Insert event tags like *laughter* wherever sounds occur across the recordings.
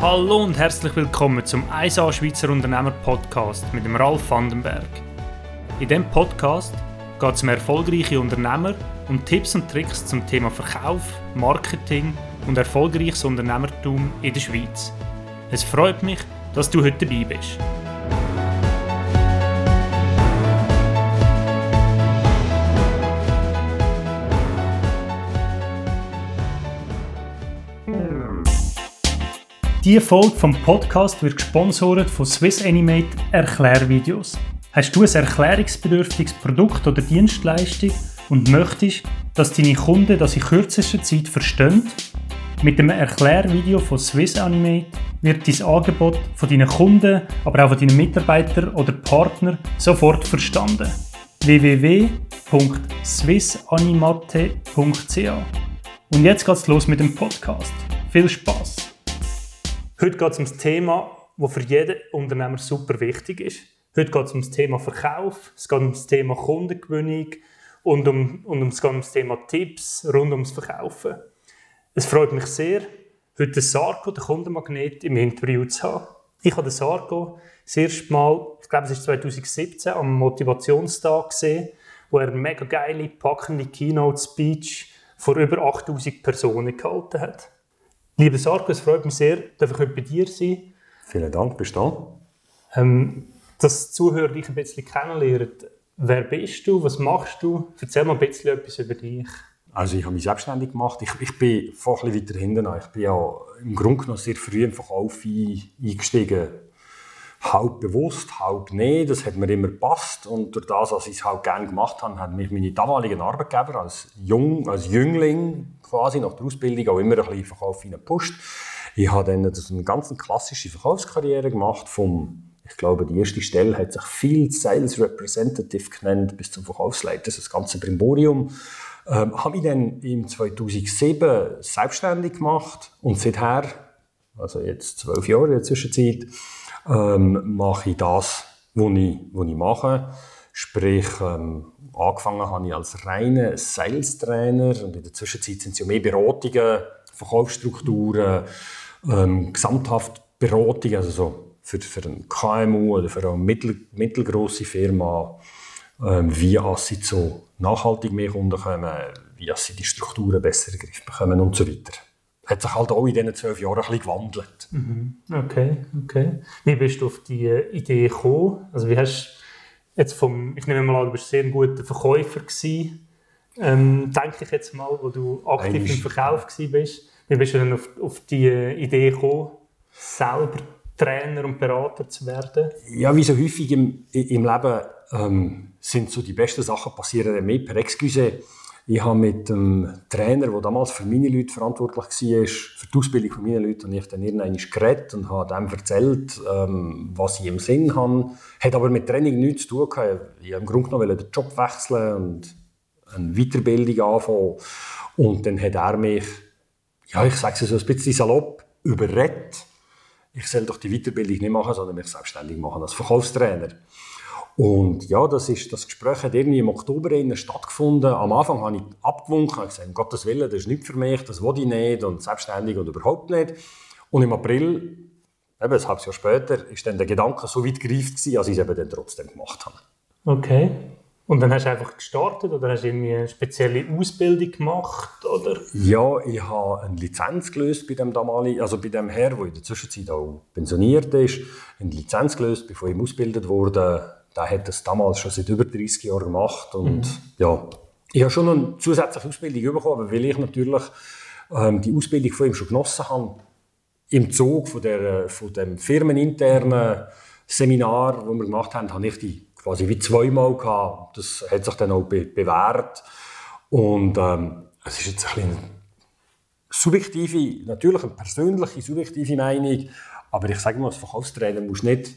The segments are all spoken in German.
Hallo und herzlich willkommen zum 1A Schweizer Unternehmer Podcast mit dem Ralf Vandenberg. In diesem Podcast geht es um erfolgreiche Unternehmer und Tipps und Tricks zum Thema Verkauf, Marketing und erfolgreiches Unternehmertum in der Schweiz. Es freut mich, dass du heute dabei bist. Diese Folge vom Podcast wird gesponsert von Swiss Animate Erklärvideos. Hast du ein erklärungsbedürftiges Produkt oder Dienstleistung und möchtest, dass deine Kunden das in kürzester Zeit verstehen? Mit dem Erklärvideo von Swiss Animate wird dein Angebot von deinen Kunden, aber auch von deinen Mitarbeitern oder Partnern sofort verstanden. www.swissanimate.ca Und jetzt geht's los mit dem Podcast. Viel Spaß! Heute geht es um das Thema, das für jeden Unternehmer super wichtig ist. Heute geht es um das Thema Verkauf, es geht um das Thema Kundengewinnung und um, und um, es geht um das Thema Tipps rund ums Verkaufen. Es freut mich sehr, heute den Sarko, den Kundenmagnet, im Interview zu haben. Ich habe den Sarko das erste Mal, ich glaube es ist 2017, am Motivationstag gesehen, wo er eine mega geile, packende Keynote-Speech vor über 8000 Personen gehalten hat. Lieber Sarko, es freut mich sehr, dass ich heute bei dir sein Vielen Dank, bist du da. Ähm, dass die Zuhörer dich ein bisschen kennenlernen. Wer bist du? Was machst du? Erzähl mal ein bisschen etwas über dich. Also ich habe mich selbstständig gemacht. Ich, ich bin vor ein weiter hinten. Ich bin ja im Grunde genommen sehr früh im Verkauf eingestiegen. Halb bewusst, halb nicht. Das hat mir immer gepasst. Und durch das, was ich es halt gerne gemacht habe, hat mich meine damaligen Arbeitgeber als, Jung, als Jüngling quasi nach der Ausbildung auch immer ein bisschen Verkauf gepusht. Ich habe dann das eine ganz klassische Verkaufskarriere gemacht vom ich glaube, die erste Stelle hat sich Field Sales Representative genannt, bis zum Verkaufsleiter, das ganze Brimborium. Ähm, habe mich dann im 2007 selbstständig gemacht und seither, also jetzt zwölf Jahre in der Zwischenzeit, ähm, mache ich das, was ich, was ich mache. Sprich, ähm, angefangen habe ich als reiner Sales-Trainer und in der Zwischenzeit sind es ja mehr Beratungen, Verkaufsstrukturen, ähm, gesamthaft Beratung, also so für, für ein KMU oder für eine mittel, mittelgroße Firma, ähm, wie sie zu nachhaltig mehr Kunden kommen, wie sie die Strukturen besser in den Griff bekommen und so weiter. Hat sich halt auch in diesen zwölf Jahren ein bisschen gewandelt. Mhm. Okay, okay. Wie bist du auf die Idee gekommen? Also wie hast jetzt vom, ich nehme mal an, du bist sehr ein guter Verkäufer gewesen, ähm, denke ich jetzt mal, wo du aktiv Eigentlich, im Verkauf bist. Wie bist du dann auf, auf die Idee gekommen, selber Trainer und Berater zu werden? Ja, wie so häufig im, im Leben ähm, sind so die besten Sachen passieren mehr per Excuse. Ich habe mit dem Trainer, der damals für meine Leute verantwortlich war, für die Ausbildung von meinen Leuten, ich dann irgendwann geredet und habe dem erzählt, ähm, was ich im Sinn habe. Hat aber mit Training nichts zu tun gehabt. Ich wollte im Grunde genommen den Job wechseln und eine Weiterbildung anfangen. Und dann hat er mich, ja, ich sage es so ein bisschen salopp, überredet, ich soll doch die Weiterbildung nicht machen, sondern mich selbstständig machen als Verkaufstrainer. Und ja, das, ist, das Gespräch hat irgendwie im Oktober stattgefunden. Am Anfang habe ich abgewunken, habe gesagt, um Gottes Willen, das ist nicht für mich, das will ich nicht und selbstständig und überhaupt nicht. Und im April, eben ein halbes Jahr später, ist dann der Gedanke so weit gereift gewesen, als ich es eben dann trotzdem gemacht habe. Okay. Und dann hast du einfach gestartet oder hast du irgendwie eine spezielle Ausbildung gemacht? Oder? Ja, ich habe eine Lizenz gelöst bei dem damaligen, also bei dem Herr, der in der Zwischenzeit auch pensioniert ist, eine Lizenz gelöst, bevor ich ausgebildet wurde der hat das damals schon seit über 30 Jahren gemacht und mhm. ja, ich habe schon eine zusätzliche Ausbildung bekommen, weil ich natürlich ähm, die Ausbildung von ihm schon genossen habe. Im Zug von, der, von dem firmeninternen Seminar, das wir gemacht haben, habe ich die quasi wie zweimal gehabt. Das hat sich dann auch be bewährt. Und ähm, es ist jetzt ein bisschen subjektive, natürlich eine persönliche, subjektive Meinung, aber ich sage mal, als Verkaufstrainer musst du nicht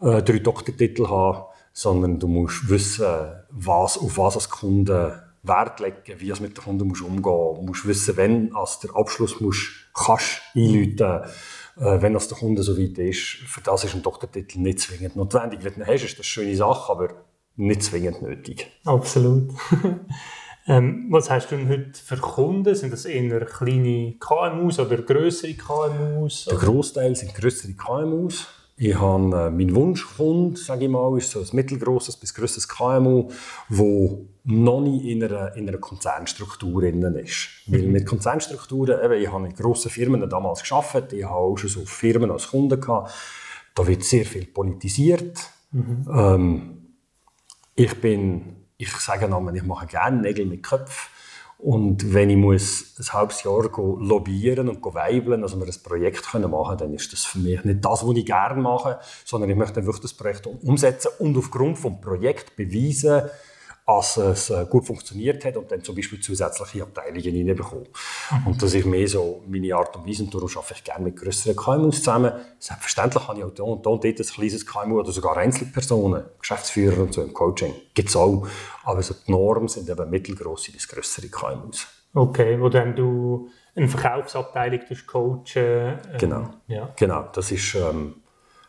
äh, drei Doktortitel haben, sondern du musst wissen, was, auf was als Kunde Wert legen, wie es mit den Kunden musst umgehen musst. Du musst wissen, wenn als der Abschluss musst, kannst einläuten äh, wenn das der Kunde so weit ist. Für das ist ein Doktortitel nicht zwingend notwendig. Wenn du ihn hast, ist das eine schöne Sache, aber nicht zwingend nötig. Absolut. *laughs* Ähm, was hast du denn heute für Kunden? Sind das eher kleine KMUs oder größere KMUs? Der Großteil sind größere KMUs. Ich habe äh, mein Wunschkunde, sage ich mal, ist so ein mittelgroßes bis größeres KMU, wo noch nicht in einer, in einer Konzernstruktur innen ist. Weil mit Konzernstrukturen, eben, ich habe in grossen Firmen damals geschafft, ich habe auch schon so Firmen als Kunden gehabt, da wird sehr viel politisiert. Mhm. Ähm, ich bin, ich sage nochmal, ich mache gerne Nägel mit Köpfen. Und wenn ich muss ein halbes Jahr lobbyieren und weibeln, dass wir ein Projekt machen können, dann ist das für mich nicht das, was ich gerne mache, sondern ich möchte wirklich das Projekt umsetzen und aufgrund des Projekts beweisen, als es äh, gut funktioniert hat und dann zum Beispiel zusätzliche Abteilungen reinbekommen. Mhm. Und das ist mehr so meine Art und Weise und darum arbeite ich gerne mit größeren KMUs zusammen. Selbstverständlich habe ich auch da und dort ein kleines KMU oder sogar Einzelpersonen, Geschäftsführer und so im Coaching. Gibt es auch. Aber so die Norm sind eben mittelgroße bis größere KMUs. Okay, wo dann du eine Verkaufsabteilung coachen. Äh, genau. Ja. genau. Das ist ähm,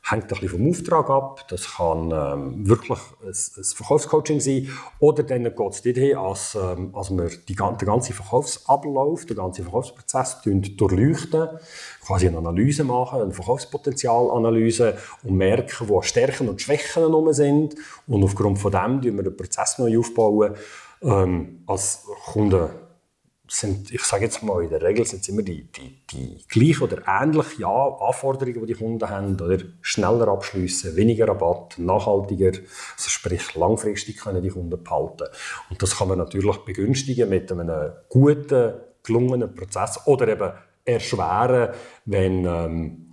hängt ein bisschen vom Auftrag ab. Das kann ähm, wirklich ein, ein, Verkaufscoaching sein. Oder dann geht es dorthin, als, ähm, als wir die, den ganzen Verkaufsablauf, den ganzen Verkaufsprozess durchleuchten, quasi eine Analyse machen, eine Verkaufspotenzialanalyse und merken, wo Stärken und Schwächen sind. Und aufgrund von dem bauen wir den Prozess neu aufbauen. Ähm, als Kunden sind, ich sage jetzt mal, in der Regel sind es immer die, die, die gleichen oder ähnlichen Anforderungen, die die Kunden haben. Oder schneller abschließen, weniger Rabatt, nachhaltiger, also sprich langfristig können die Kunden behalten. Und das kann man natürlich begünstigen mit einem guten, gelungenen Prozess oder eben erschweren, wenn ähm,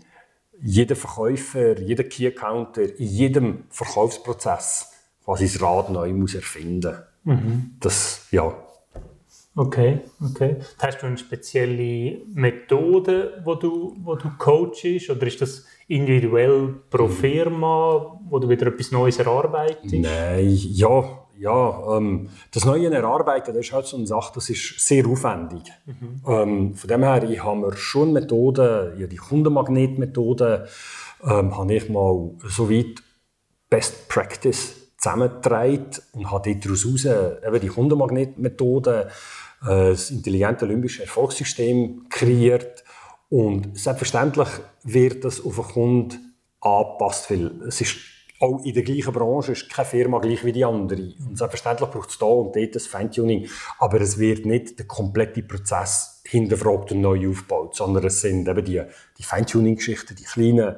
jeder Verkäufer, jeder Key-Counter in jedem Verkaufsprozess quasi das Rad neu muss erfinden muss. Mhm. Das, ja, Okay, okay. Hast du eine spezielle Methode, wo du, wo du coachst? Oder ist das individuell pro mhm. Firma, wo du wieder etwas Neues erarbeitest? Nein, ja, ja. Ähm, das Neue erarbeiten, das ist halt so eine Sache, das ist sehr aufwendig. Mhm. Ähm, von dem her, ich habe schon Methoden, ja, die Kundenmagnetmethode, ähm, habe ich mal so weit Best Practice zusammengetragen und habe daraus eben die Kundenmagnetmethode äh, das intelligente limbische Erfolgssystem kreiert. Und selbstverständlich wird das auf den Kunden angepasst, weil es ist auch in der gleichen Branche ist keine Firma gleich wie die andere. Und selbstverständlich braucht es da und dort das Feintuning, aber es wird nicht der komplette Prozess hinterfragt und neu aufgebaut, sondern es sind eben die, die Feintuning-Geschichten, die kleinen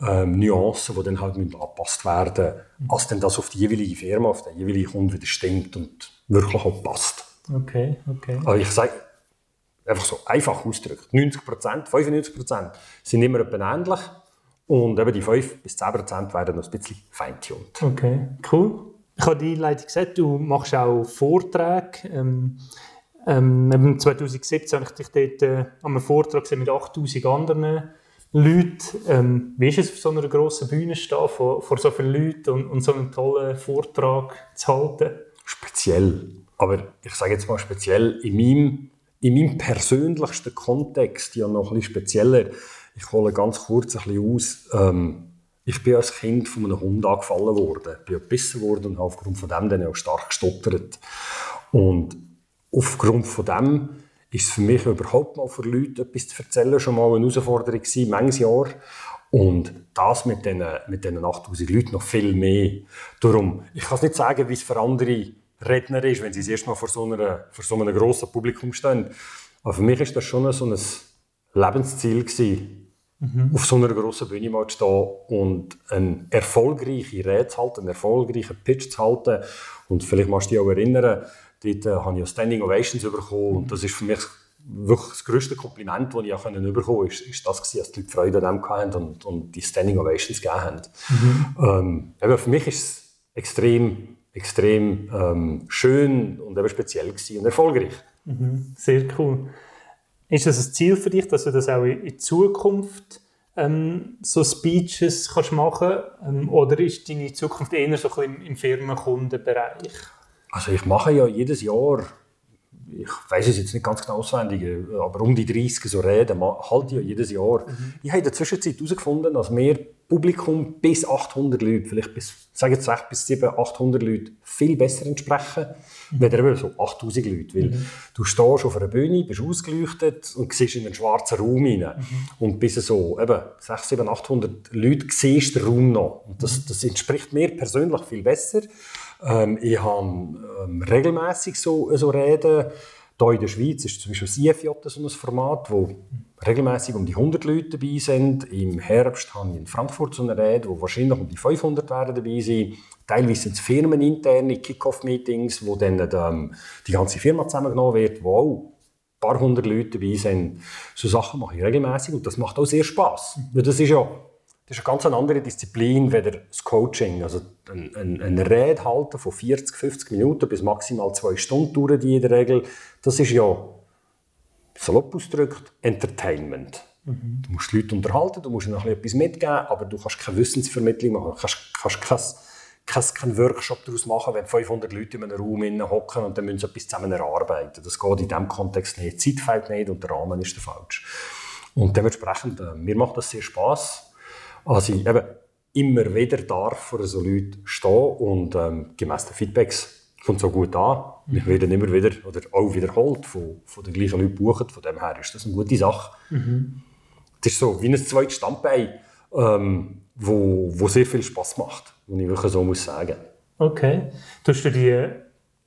ähm, Nuancen, die dann halt angepasst werden müssen, als dann das auf die jeweilige Firma, auf den jeweiligen Kunden wieder stimmt und wirklich auch passt. Okay, okay. Aber ich sage einfach so einfach ausgedrückt: 90 Prozent, 95 Prozent sind immer etwa ähnlich. Und eben die 5 bis 10 Prozent werden noch ein bisschen feintuned. Okay, cool. Ich habe die Einleitung gesagt, du machst auch Vorträge. Ähm, ähm, 2017 habe ich dich dort äh, an einem Vortrag gesehen mit 8000 anderen Leuten. Ähm, wie ist es, auf so einer grossen Bühne stehen, vor, vor so vielen Leuten und, und so einen tollen Vortrag zu halten? Speziell. Aber ich sage jetzt mal speziell in meinem, in meinem persönlichsten Kontext, ja noch ein bisschen spezieller. Ich hole ganz kurz ein bisschen aus. Ähm, ich bin als Kind von einem Hund angefallen worden, bin gebissen worden und habe aufgrund von dem dann auch stark gestottert. Und aufgrund von dem ist es für mich überhaupt mal für Leute etwas zu erzählen schon mal eine Herausforderung gewesen, manches Jahr. Und das mit diesen, mit diesen 8000 Leuten noch viel mehr. Darum, ich kann es nicht sagen, wie es für andere Redner ist, wenn sie das erste Mal vor so, einer, vor so einem grossen Publikum stehen. Aber für mich ist das schon so ein Lebensziel gewesen, mhm. auf so einer grossen Bühne mal zu stehen und eine erfolgreiche Rede zu halten, einen erfolgreichen Pitch zu halten. Und vielleicht musst du dich auch erinnern, dort äh, habe ich auch Standing Ovations bekommen und das ist für mich wirklich das grösste Kompliment, das ich auch bekommen konnte, ist, ist das gewesen, dass die Leute Freude an dem hatten und, und die Standing Ovations gegeben haben. Mhm. Ähm, für mich ist es extrem extrem ähm, schön und eben speziell und erfolgreich. Mhm, sehr cool. Ist das ein Ziel für dich, dass du das auch in Zukunft ähm, so Speeches kannst machen ähm, oder ist deine Zukunft eher so ein im, im Firmenkundenbereich? Also ich mache ja jedes Jahr, ich weiß es jetzt nicht ganz genau auswendig, aber um die 30 so Reden halte ich ja jedes Jahr. Mhm. Ich habe in der Zwischenzeit herausgefunden, dass wir Publikum bis 800 Leute, vielleicht bis, sagen jetzt 6 bis 700, 800 Leute, viel besser entsprechen, mhm. wenn eben so 8000 Leute. Weil mhm. du stehst auf einer Bühne, bist ausgeleuchtet und siehst in einen schwarzen Raum rein. Mhm. Und bis so eben 6, 7, 800 Leute siehst den Raum noch. Und das, das entspricht mir persönlich viel besser. Ähm, ich habe ähm, regelmäßig so, so Reden. Hier in der Schweiz ist zum Beispiel das IFJ so ein Format, wo regelmäßig um die 100 Leute dabei sind. Im Herbst habe ich in Frankfurt so eine Rede, wo wahrscheinlich um die 500 werden dabei sein. Teilweise sind es firmeninterne Kick-Off-Meetings, wo dann ähm, die ganze Firma zusammengenommen wird, wo auch ein paar hundert Leute dabei sind. So Sachen mache ich regelmäßig und das macht auch sehr. Mhm. Das ist ja das ist eine ganz andere Disziplin wie das Coaching. Also eine, eine, eine Rede halten von 40, 50 Minuten bis maximal zwei Stunden dauert die in der Regel. Das ist ja, salopp ausgedrückt, Entertainment. Mhm. Du musst die Leute unterhalten, du musst ihnen etwas mitgeben, aber du kannst keine Wissensvermittlung machen, du kannst, kannst kein, kein, keinen Workshop daraus machen, wenn 500 Leute in einem Raum hocken und dann müssen sie etwas zusammen erarbeiten. Das geht in diesem Kontext nicht. Die Zeit fehlt nicht und der Rahmen ist der falsch. Und dementsprechend, äh, mir macht das sehr Spaß also ich eben immer wieder darf vor so Leuten stehen und ähm, gemäss den Feedbacks kommt so gut an. Mhm. Ich werde immer wieder oder auch wiederholt von, von den gleichen Leuten buchen. Von dem her ist das eine gute Sache. Mhm. Das ist so wie ein zweites Standbein, ähm, wo, wo sehr viel Spaß macht, wenn ich wirklich so muss sagen. Okay. Tust du die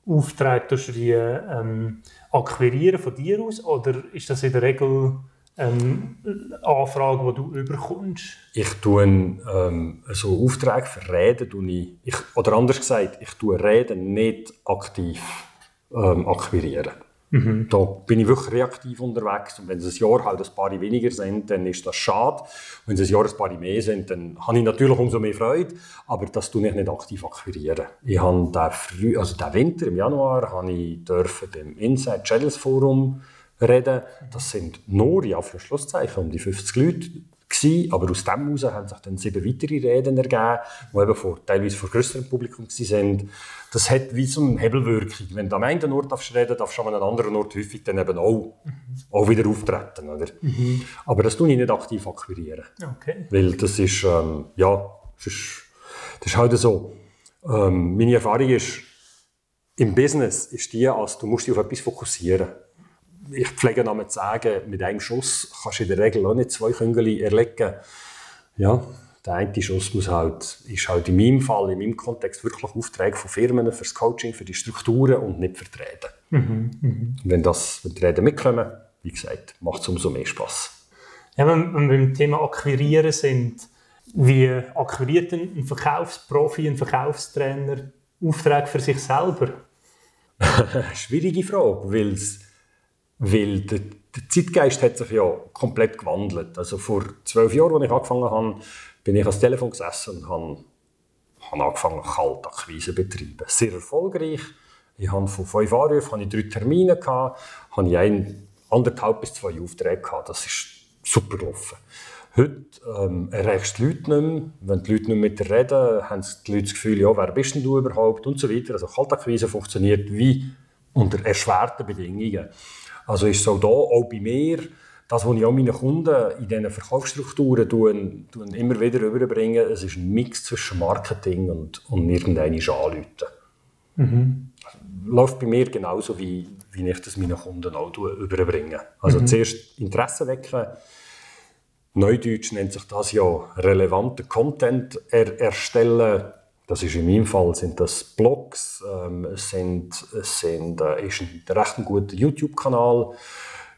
Aufträge tust du die, ähm, akquirieren von dir aus oder ist das in der Regel ähm, Anfragen, die du überkommst? Ich tue ähm, so Aufträge für Reden, tue ich, ich, oder anders gesagt, ich tue Reden nicht aktiv ähm, akquirieren. Mhm. Da bin ich wirklich reaktiv unterwegs. Und wenn es ein Jahr halt ein paar weniger sind, dann ist das schade. Wenn es ein Jahr ein paar mehr sind, dann habe ich natürlich umso mehr Freude. Aber das tue ich nicht aktiv akquirieren. Ich habe den, Früh also den Winter, im Januar, habe ich dürfen beim Inside Channels Forum reden. Das sind nur, ja, für Schlusszeichen, um die 50 Leute gewesen, aber aus dem heraus haben sich dann sieben weitere Reden ergeben, die eben vor, teilweise vor grösserem Publikum sind. Das hat wie so eine Hebelwirkung. Wenn du am einen Ort darfst reden darfst du an einem anderen Ort häufig dann eben auch, mhm. auch wieder auftreten. Oder? Mhm. Aber das tue ich nicht aktiv akquirieren. Okay. Weil das ist, ähm, ja, das ist, das ist halt so. Ähm, meine Erfahrung ist, im Business ist die, als du musst dich auf etwas fokussieren musst ich pflege einmal zu sagen, mit einem Schuss kannst du in der Regel auch nicht zwei Küngel erlegen. Ja, der eine Schuss muss halt, ist halt in meinem Fall, in meinem Kontext wirklich Aufträge von Firmen für das Coaching, für die Strukturen und nicht für die Reden. Mhm, mh. Wenn, das, wenn die Reden mitkommen, wie gesagt, macht es umso mehr Spass. Ja, wenn, wenn wir beim Thema Akquirieren sind, wie akquiriert ein Verkaufsprofi, ein Verkaufstrainer Aufträge für sich selber? *laughs* Schwierige Frage, weil es weil der, der, Zeitgeist hat sich ja komplett gewandelt. Also vor zwölf Jahren, als ich angefangen habe, bin ich ans Telefon gesessen und habe, habe angefangen, Kaltakquise zu betreiben. Sehr erfolgreich. Ich habe von fünf Anrufen habe ich drei Termine gehabt, habe ich ein, anderthalb bis zwei Aufträge gehabt. Das ist super gelaufen. Heute ähm, erreichst du die Leute nicht mehr. Wenn die Leute nicht mit dir reden, haben die Leute das Gefühl, ja, wer bist denn du überhaupt und so weiter. Also Kaltakquise funktioniert wie unter erschwerten Bedingungen. Also ist so da auch bei mir, das, was ich auch meinen Kunden in diesen Verkaufsstrukturen tun, tun immer wieder überbringe, es ist ein Mix zwischen Marketing und, und irgendeine anrufen. Mhm. Läuft bei mir genauso, wie, wie ich das meinen Kunden auch überbringe. Also mhm. zuerst Interesse wecken, Neudeutsch nennt sich das ja relevanten Content er erstellen. Das ist in meinem Fall sind das Blogs, ähm, es sind, es sind, äh, ist ein recht guter YouTube-Kanal,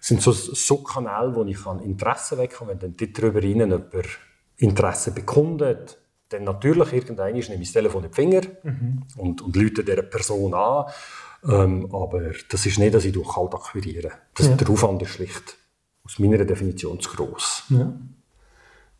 es sind so, so Kanäle, wo ich kann Interesse wecken kann, wenn dann darüber rein jemand Interesse bekundet, dann natürlich irgendwann nehme ich das Telefon in den Finger mhm. und, und lüte dieser Person an. Ähm, aber das ist nicht, dass ich durch kalt akquiriere. Das, ja. Der Aufwand ist schlicht aus meiner Definition zu gross. Ja.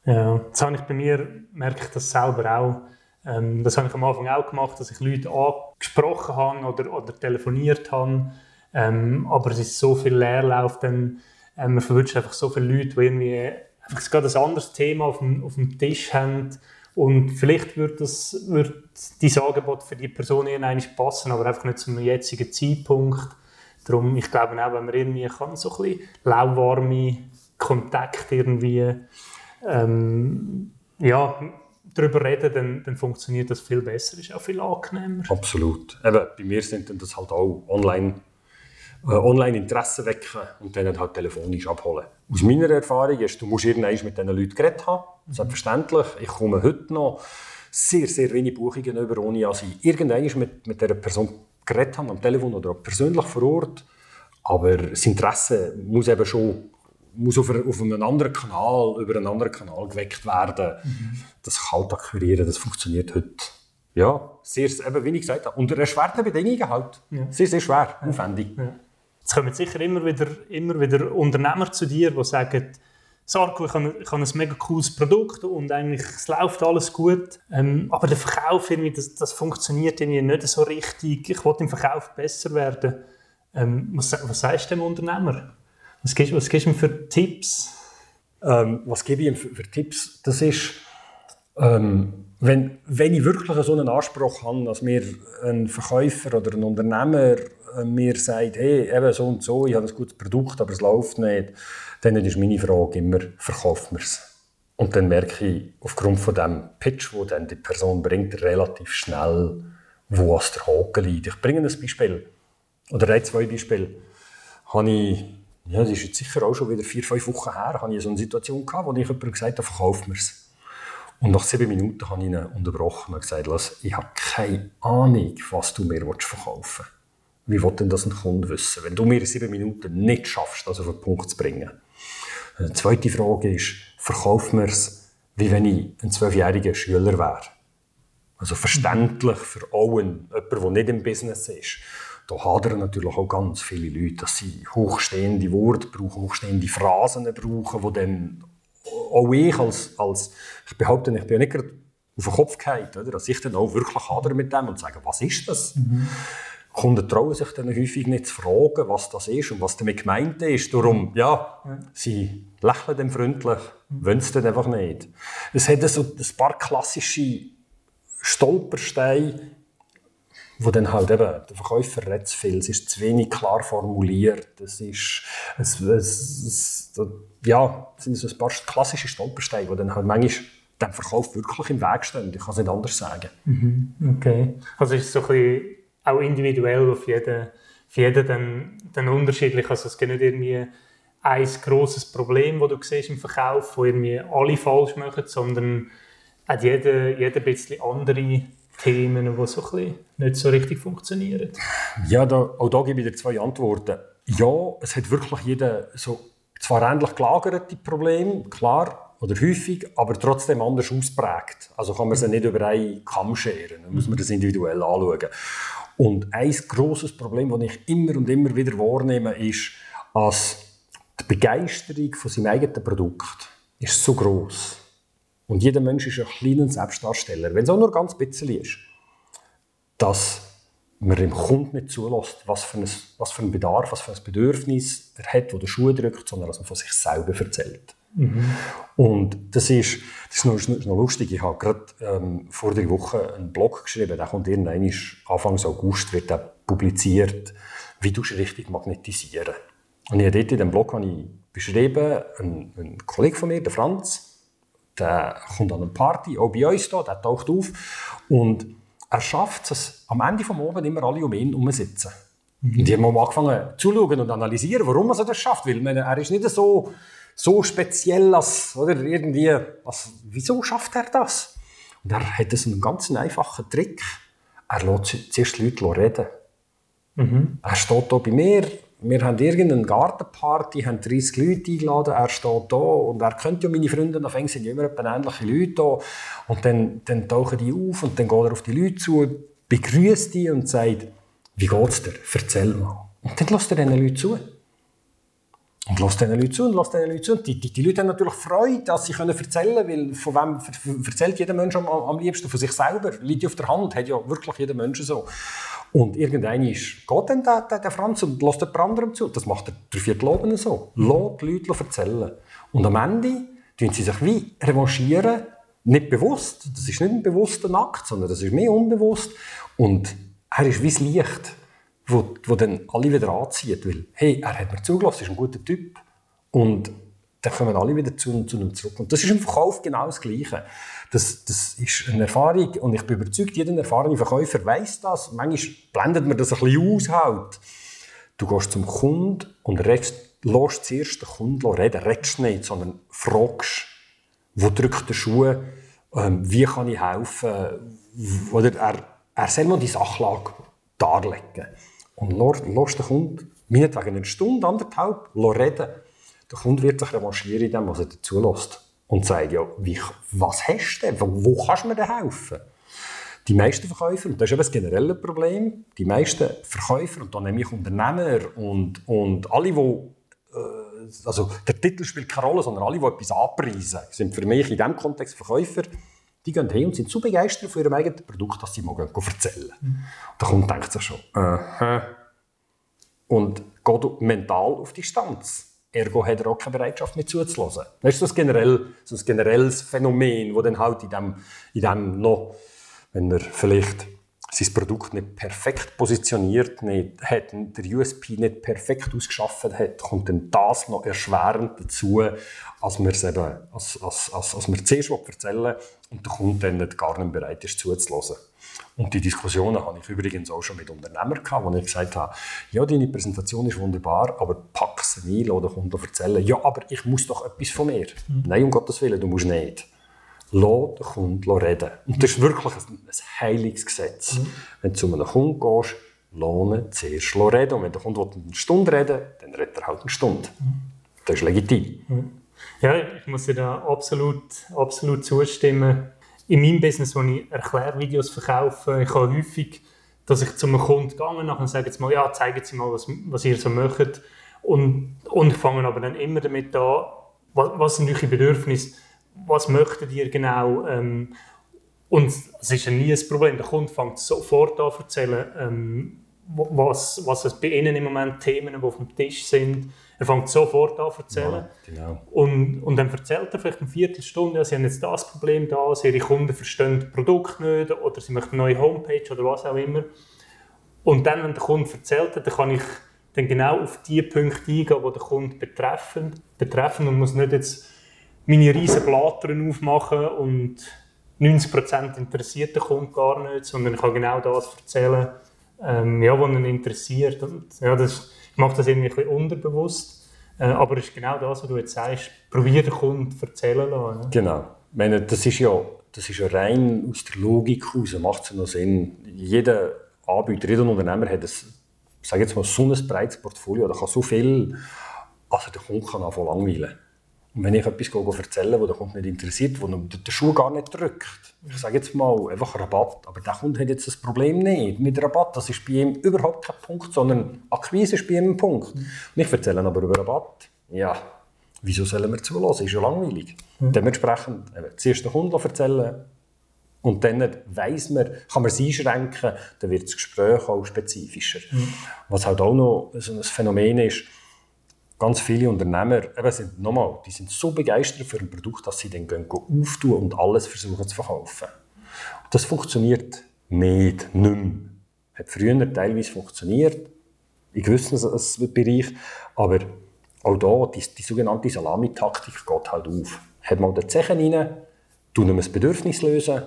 ja, jetzt habe ich bei mir, merke ich das selber auch, ähm, das habe ich am Anfang auch gemacht, dass ich Leute angesprochen habe oder, oder telefoniert habe. Ähm, aber es ist so viel Leerlauf, dann ähm, man verwünscht einfach so viele Leute, die irgendwie einfach gerade ein anderes Thema auf dem, auf dem Tisch haben. Und vielleicht wird, das, wird dieses Angebot für die Person irgendwann passen, aber einfach nicht zum jetzigen Zeitpunkt. Darum, ich glaube auch, wenn man irgendwie kann, so ein bisschen lauwarme Kontakte irgendwie ähm, ja, darüber reden, dann, dann funktioniert das viel besser, ist auch viel angenehmer. Absolut. Eben, bei mir sind dann das halt auch online, äh, online Interesse wecken und dann halt telefonisch abholen. Aus meiner Erfahrung ist, du musst irgendwann mit diesen Leuten geredet haben, selbstverständlich. Ich komme heute noch sehr, sehr wenig Buchungen über, ohne dass ich irgendwann mit, mit dieser Person geredet habe, am Telefon oder auch persönlich vor Ort. Aber das Interesse muss eben schon muss auf, auf einem anderen Kanal, über einen anderen Kanal geweckt werden. Mhm. Das kalt akquirieren, das funktioniert heute. Ja, sehr, eben, wie ich gesagt habe, unter erschwerten Bedingungen halt. Ja. Sehr, sehr schwer, ja. aufwendig. Ja. Jetzt kommen sicher immer wieder, immer wieder Unternehmer zu dir, die sagen, Sarko, ich habe, ich habe ein mega cooles Produkt und eigentlich es läuft alles gut, ähm, aber der Verkauf, irgendwie, das, das funktioniert irgendwie nicht so richtig, ich wollte im Verkauf besser werden. Ähm, was, was sagst du dem Unternehmer? Was gibst, was gibst du ihm für Tipps? Ähm, was gebe ich ihm für, für Tipps? Das ist, ähm, wenn, wenn ich wirklich so einen Anspruch habe, dass mir ein Verkäufer oder ein Unternehmer äh, mir sagt, hey, eben so und so, ich habe ein gutes Produkt, aber es läuft nicht, dann ist meine Frage immer, verkaufen wir es? Und dann merke ich aufgrund von dem Pitch, wo dann die Person bringt, relativ schnell, wo es der Haken liegt. Ich bringe ein Beispiel, oder zwei Beispiele. Habe ich ja, das ist jetzt sicher auch schon wieder vier, fünf Wochen her, hatte ich so eine Situation gehabt, wo ich jemandem gesagt habe, verkaufen wir es. Und nach sieben Minuten habe ich ihn unterbrochen und gesagt, Lass, ich habe keine Ahnung, was du mir verkaufen willst. Wie will denn das ein Kunde wissen, wenn du mir in sieben Minuten nicht schaffst, das auf den Punkt zu bringen? Die zweite Frage ist, verkaufen wir es, wie wenn ich ein zwölfjähriger Schüler wäre? Also verständlich für allen, jemand, der nicht im Business ist da hadern natürlich auch ganz viele Leute, dass sie hochstehende Worte brauchen, hochstehende Phrasen brauchen, die dann auch ich als, als ich behaupte, ich bin ja nicht gerade auf den Kopf gefallen, oder? dass ich dann auch wirklich hadere mit dem und sage, was ist das? Mhm. Kunden trauen sich dann häufig nicht zu fragen, was das ist und was damit gemeint ist. Darum, ja, ja. sie lächeln dann freundlich, mhm. wollen es dann einfach nicht. Es hat so ein paar klassische Stolpersteine wo dann halt eben, der Verkäufer redet zu viel, es ist zu wenig klar formuliert, es ist, es, es, es, ja, es sind so ein paar klassische Stolpersteine, die dann halt manchmal dem Verkauf wirklich im Weg stehen, ich kann es nicht anders sagen. Mhm, okay, also ist es so ein bisschen auch individuell auf jeden, für jeden dann, dann unterschiedlich, also es gibt nicht irgendwie ein grosses Problem, das du siehst im Verkauf, wo irgendwie alle falsch machen, sondern hat jeder, jeder ein bisschen andere Themen, die so nicht so richtig funktionieren? Ja, da, auch da gebe ich dir zwei Antworten. Ja, es hat wirklich jeder so zwar ähnlich gelagerte Probleme, klar, oder häufig, aber trotzdem anders ausprägt. Also kann man sie nicht über einen Kamm scheren, dann muss man das individuell anschauen. Und ein grosses Problem, das ich immer und immer wieder wahrnehme, ist, dass die Begeisterung von seinem eigenen Produkt ist so groß und jeder Mensch ist ein kleiner Selbstdarsteller, wenn es auch nur ganz bisschen ist, dass man dem Kunden nicht zulässt, was für, ein, was für einen Bedarf, was für ein Bedürfnis er hat, wo der Schuh drückt, sondern dass man von sich selber erzählt. Mhm. Und das ist, das ist, noch, ist noch lustig. Ich habe gerade ähm, vor der Woche einen Blog geschrieben, der kommt irgendwann Anfang August wird der publiziert, wie du richtig magnetisieren. Und ich habe dort in dem Blog habe ich beschrieben, ein, ein Kollege von mir, der Franz, der kommt an eine Party, auch bei uns hier, der taucht auf und er schafft es, am Ende des Abends immer alle um ihn herum sitzen. Mhm. Und die haben angefangen zu schauen und analysieren, warum er das schafft, weil meine, er ist nicht so, so speziell als, oder irgendwie, als, wieso schafft er das? Und er hat so einen ganz einfachen Trick. Er lässt zuerst die Leute reden. Mhm. Er steht hier bei mir, wir haben irgendeine Gartenparty, haben 30 Leute eingeladen, er steht da und er kennt ja meine Freunde, auf Englisch sind immer ähnliche Leute da. Und dann, dann tauchen die auf und dann geht er auf die Leute zu, begrüßt die und sagt, wie geht's dir? Erzähl mal. Und dann lässt er diesen Leuten zu. Und lässt diesen Leuten zu und lässt diesen Leuten zu. Und die, die, die Leute haben natürlich Freude, dass sie können erzählen können, weil von wem erzählt jeder Mensch am, am liebsten? Von sich selber. Liegt ja auf der Hand, hat ja wirklich jeder Mensch so. Und irgendwann ist, geht dann der, der, der Franz und lässt jemand anderem zu. Das macht er drei Viertel so. Lässt die Leute erzählen. Und am Ende tun sie sich wie revanchieren, nicht bewusst. Das ist nicht ein bewusster Akt, sondern das ist mehr unbewusst. Und er ist wie das Licht, wo, wo dann alle wieder anzieht. Weil, hey, er hat mir zugelassen, ist ein guter Typ. Und dann kommen alle wieder zu, zu einem zurück. Und das ist im Verkauf genau das Gleiche. Das, das ist eine Erfahrung und ich bin überzeugt, jeder erfahrene Verkäufer weiß das. Manchmal blendet man das ein bisschen aus. Halt. Du gehst zum Kunden und redest, lässt zuerst den Kunden reden. Redest nicht, sondern fragst, wo drückt der Schuh, ähm, wie kann ich helfen. Oder er, er soll mal die Sachlage darlegen. Und lässt den Kunden meinetwegen eine Stunde, anderthalb reden. Der Kunde wird sich revanchieren in dem, was er dazu lässt. Und sagt, ja, wie, was hast du denn? Wo kannst du mir denn helfen? Die meisten Verkäufer, und das ist eben das generelle Problem, die meisten Verkäufer, und da nehme ich Unternehmer und, und alle, die, äh, also der Titel spielt keine Rolle, sondern alle, die etwas anpreisen, sind für mich in diesem Kontext Verkäufer, die gehen hin und sind so begeistert von ihrem eigenen Produkt, dass sie mal erzählen. Mhm. Der Kunde denkt sich schon, äh, und geht mental auf Distanz. Ergo hat er auch keine Bereitschaft mehr zuzulassen. Das ist so ein, generell, so ein generelles Phänomen, das dann halt in dem, in dem noch, wenn er vielleicht sein Produkt nicht perfekt positioniert nicht hat, der USP nicht perfekt ausgeschafft hat, kommt dann das noch erschwerend dazu, als wir es eben, als, als, als, als wir zuerst erzählen und der Kunde dann nicht gar nicht bereit ist zuzulassen. Und die Diskussionen habe ich übrigens auch schon mit Unternehmern gehabt, wo ich gesagt habe, ja, deine Präsentation ist wunderbar, aber pack sie ein, oder Kunden erzählen, ja, aber ich muss doch etwas von mir. Mhm. Nein, um Gottes Willen, du musst nicht. Lass den Kunden reden. Und das ist wirklich ein, ein heiliges Gesetz. Mhm. Wenn du zu einem Kunden gehst, lohne zuerst reden. Und wenn der Kunde eine Stunde reden will, dann redet er halt eine Stunde. Mhm. Das ist legitim. Mhm. Ja, ich muss dir da absolut, absolut zustimmen in meinem Business, wo ich Erklärvideos verkaufe, ich habe häufig, dass ich zu einem Kunden gehe und sage jetzt mal, ja, zeigen Sie mal, was, was ihr so macht. Und, und ich fange aber dann immer damit an, was, was sind eure Bedürfnisse, was möchtet ihr genau? Ähm, und es ist ja nie ein Problem. Der Kunde fängt sofort an zu erzählen, ähm, was, was bei Ihnen im Moment Themen, die auf dem Tisch sind, er fängt sofort an zu erzählen. Ja, genau. und, und dann erzählt er vielleicht eine Viertelstunde, ja, sie haben jetzt das Problem da, ihre Kunden verstehen das Produkt nicht oder sie möchten eine neue Homepage oder was auch immer. Und dann, wenn der Kunde erzählt hat, dann kann ich dann genau auf die Punkte eingehen, die den Kunden betreffen, betreffen und muss nicht jetzt meine riesen Blattern aufmachen und 90% interessiert den Kunden gar nicht, sondern ich kann genau das erzählen, ähm, ja, was ihn interessiert. Und, ja, das, ich mache das irgendwie ein bisschen unterbewusst. Äh, aber es ist genau das, was du jetzt sagst. Probier den Kunden erzählen lassen. Ne? Genau. Ich meine, das ist ja, das ist ja rein aus der Logik heraus, macht es noch Sinn. Jeder Anbieter, jeder Unternehmer hat ein, sage jetzt mal, so ein breites Portfolio, da kann so viel, also der Kunde kann auch langweilen. Und wenn ich etwas erzähle, das der Kunde nicht interessiert, wo der Schuh gar nicht drückt, ich sage jetzt mal einfach Rabatt, aber der Kunde hat jetzt das Problem nicht mit Rabatt, das ist bei ihm überhaupt kein Punkt, sondern Akquise ist bei ihm ein Punkt. Und ich erzähle aber über Rabatt, ja, wieso sollen wir zulassen, ist ja langweilig. Mhm. Dementsprechend eben, zuerst den Kunden erzählen und dann weiss man, kann man es einschränken, dann wird das Gespräch auch spezifischer. Mhm. Was halt auch noch so ein Phänomen ist, ganz viele Unternehmer, eben sind, nochmal, die sind so begeistert für ein Produkt, dass sie dann gehen, gehen auftun und alles versuchen zu verkaufen. Und das funktioniert nicht, nicht mehr. Hat früher teilweise funktioniert, in gewissen Bereichen, aber auch da, die, die sogenannte Salamitaktik geht halt auf. Hat mal den Zechen rein, tun ein Bedürfnis lösen,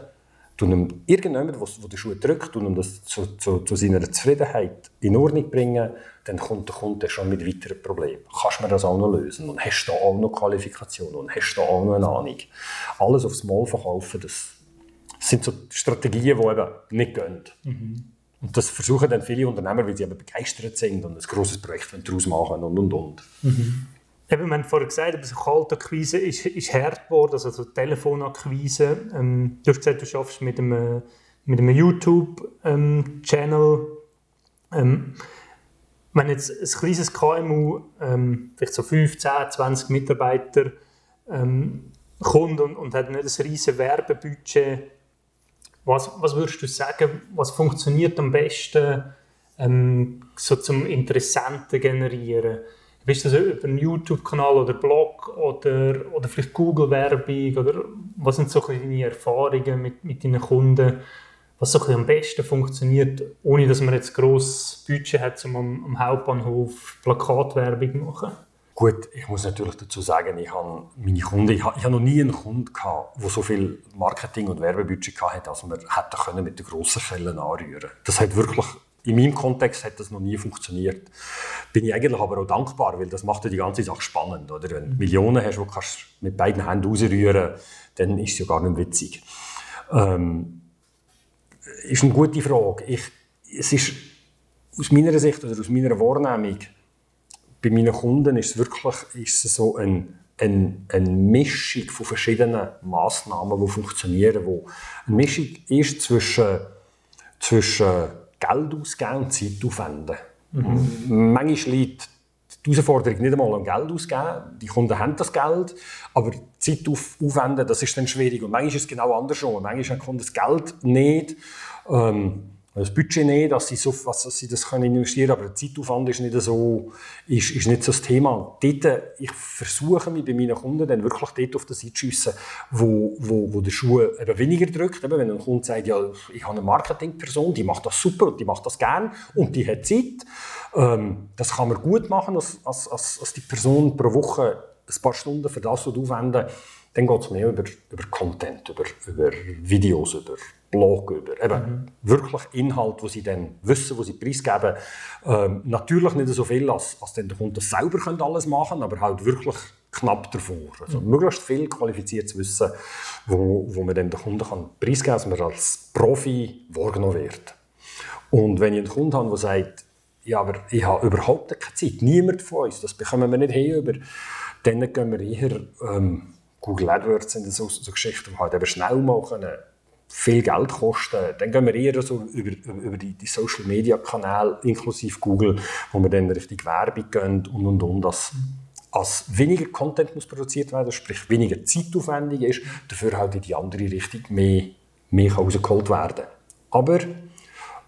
tun ihm irgendjemand, der den Schuh drückt, tun ihm das zu, zu, zu, seiner Zufriedenheit in Ordnung bringen, dann kommt der Kunde schon mit weiteren Problemen. Kannst du mir das auch noch lösen? Und hast du da auch noch Qualifikationen? Und hast du da auch noch eine Ahnung? Alles aufs Mal verkaufen, das sind so Strategien, die eben nicht gehen. Mhm. Und das versuchen dann viele Unternehmer, weil sie eben begeistert sind und ein grosses Projekt daraus machen und, und, und. Mhm. Eben, wir haben vorhin gesagt, also Kaltakquise ist, ist hart geworden, also Telefonakquise. Ähm, du hast gesagt, du schaffst mit einem, mit einem YouTube-Channel. Ähm, wenn jetzt ein kleines KMU, ähm, vielleicht so 5, 10, 20 Mitarbeiter, ähm, kommt und, und hat nicht ein riesiges Werbebudget, was, was würdest du sagen, was funktioniert am besten ähm, so zum Interessenten generieren? Bist du das über einen YouTube-Kanal oder Blog oder, oder vielleicht Google-Werbung? Oder was sind so deine Erfahrungen mit, mit deinen Kunden? Was so am besten funktioniert, ohne dass man jetzt grosses Budget hat, um am, am Hauptbahnhof Plakatwerbung zu machen? Gut, ich muss natürlich dazu sagen, ich habe meine Kunden, ich habe, ich habe noch nie einen Kunden gehabt, der so viel Marketing- und Werbebudget hatte, als man hätte mit den grossen Schellen anrühren. Das hat wirklich in meinem Kontext hat das noch nie funktioniert. Bin ich eigentlich aber auch dankbar, weil das macht ja die ganze Sache spannend. Oder? Wenn du Millionen hast, die du mit beiden Händen rausrühren dann ist es ja gar nicht witzig. Ähm, ist eine gute Frage. Ich, es ist aus meiner Sicht oder aus meiner Wahrnehmung bei meinen Kunden ist es wirklich ist es so ein, ein, eine Mischung von verschiedenen Massnahmen, die funktionieren. Wo eine Mischung ist zwischen, zwischen Geld ausgeben und Zeit aufwenden. Mhm. Manchmal liegt die Herausforderung nicht einmal am Geld ausgeben. Die Kunden haben das Geld, aber Zeit auf, aufwenden, das ist dann schwierig. Und manchmal ist es genau andersrum. Manchmal haben die Kunden das Geld nicht. Ähm, das Budget nicht, dass sie, so, dass sie das können investieren können, aber der Zeitaufwand ist nicht so, ist, ist nicht so das Thema. Dort, ich versuche mich bei meinen Kunden dann wirklich dort auf das einzuschiessen, wo, wo, wo der Schuh eben weniger drückt. Eben, wenn ein Kunde sagt, ja, ich habe eine Marketingperson, die macht das super und die macht das gern und die hat Zeit, ähm, das kann man gut machen, als, als, als die Person pro Woche ein paar Stunden für das aufwenden dann geht es mehr über, über Content, über, über Videos, über Blog, über eben mhm. wirklich Inhalt, wo sie dann wissen, wo sie preisgeben. Ähm, natürlich nicht so viel, als, als dann der Kunde selber können alles machen aber halt wirklich knapp davor. Also mhm. möglichst viel qualifiziertes Wissen, wo, wo man dann den Kunden kann preisgeben kann, dass man als Profi wahrgenommen wird. Und wenn ich einen Kunden habe, der sagt, ja, aber ich habe überhaupt keine Zeit, niemand von uns, das bekommen wir nicht hin, über, dann gehen wir eher... Ähm, Google AdWords sind so, so Geschichten, die halt eben schnell können, viel Geld kosten. Dann gehen wir eher so über, über die, die Social Media Kanäle inklusive Google, wo wir dann richtig Werbung gehen und und und. Dass, als weniger Content muss produziert werden, sprich weniger zeitaufwendig ist, dafür halt in die andere Richtung mehr, mehr rausgeholt werden. Aber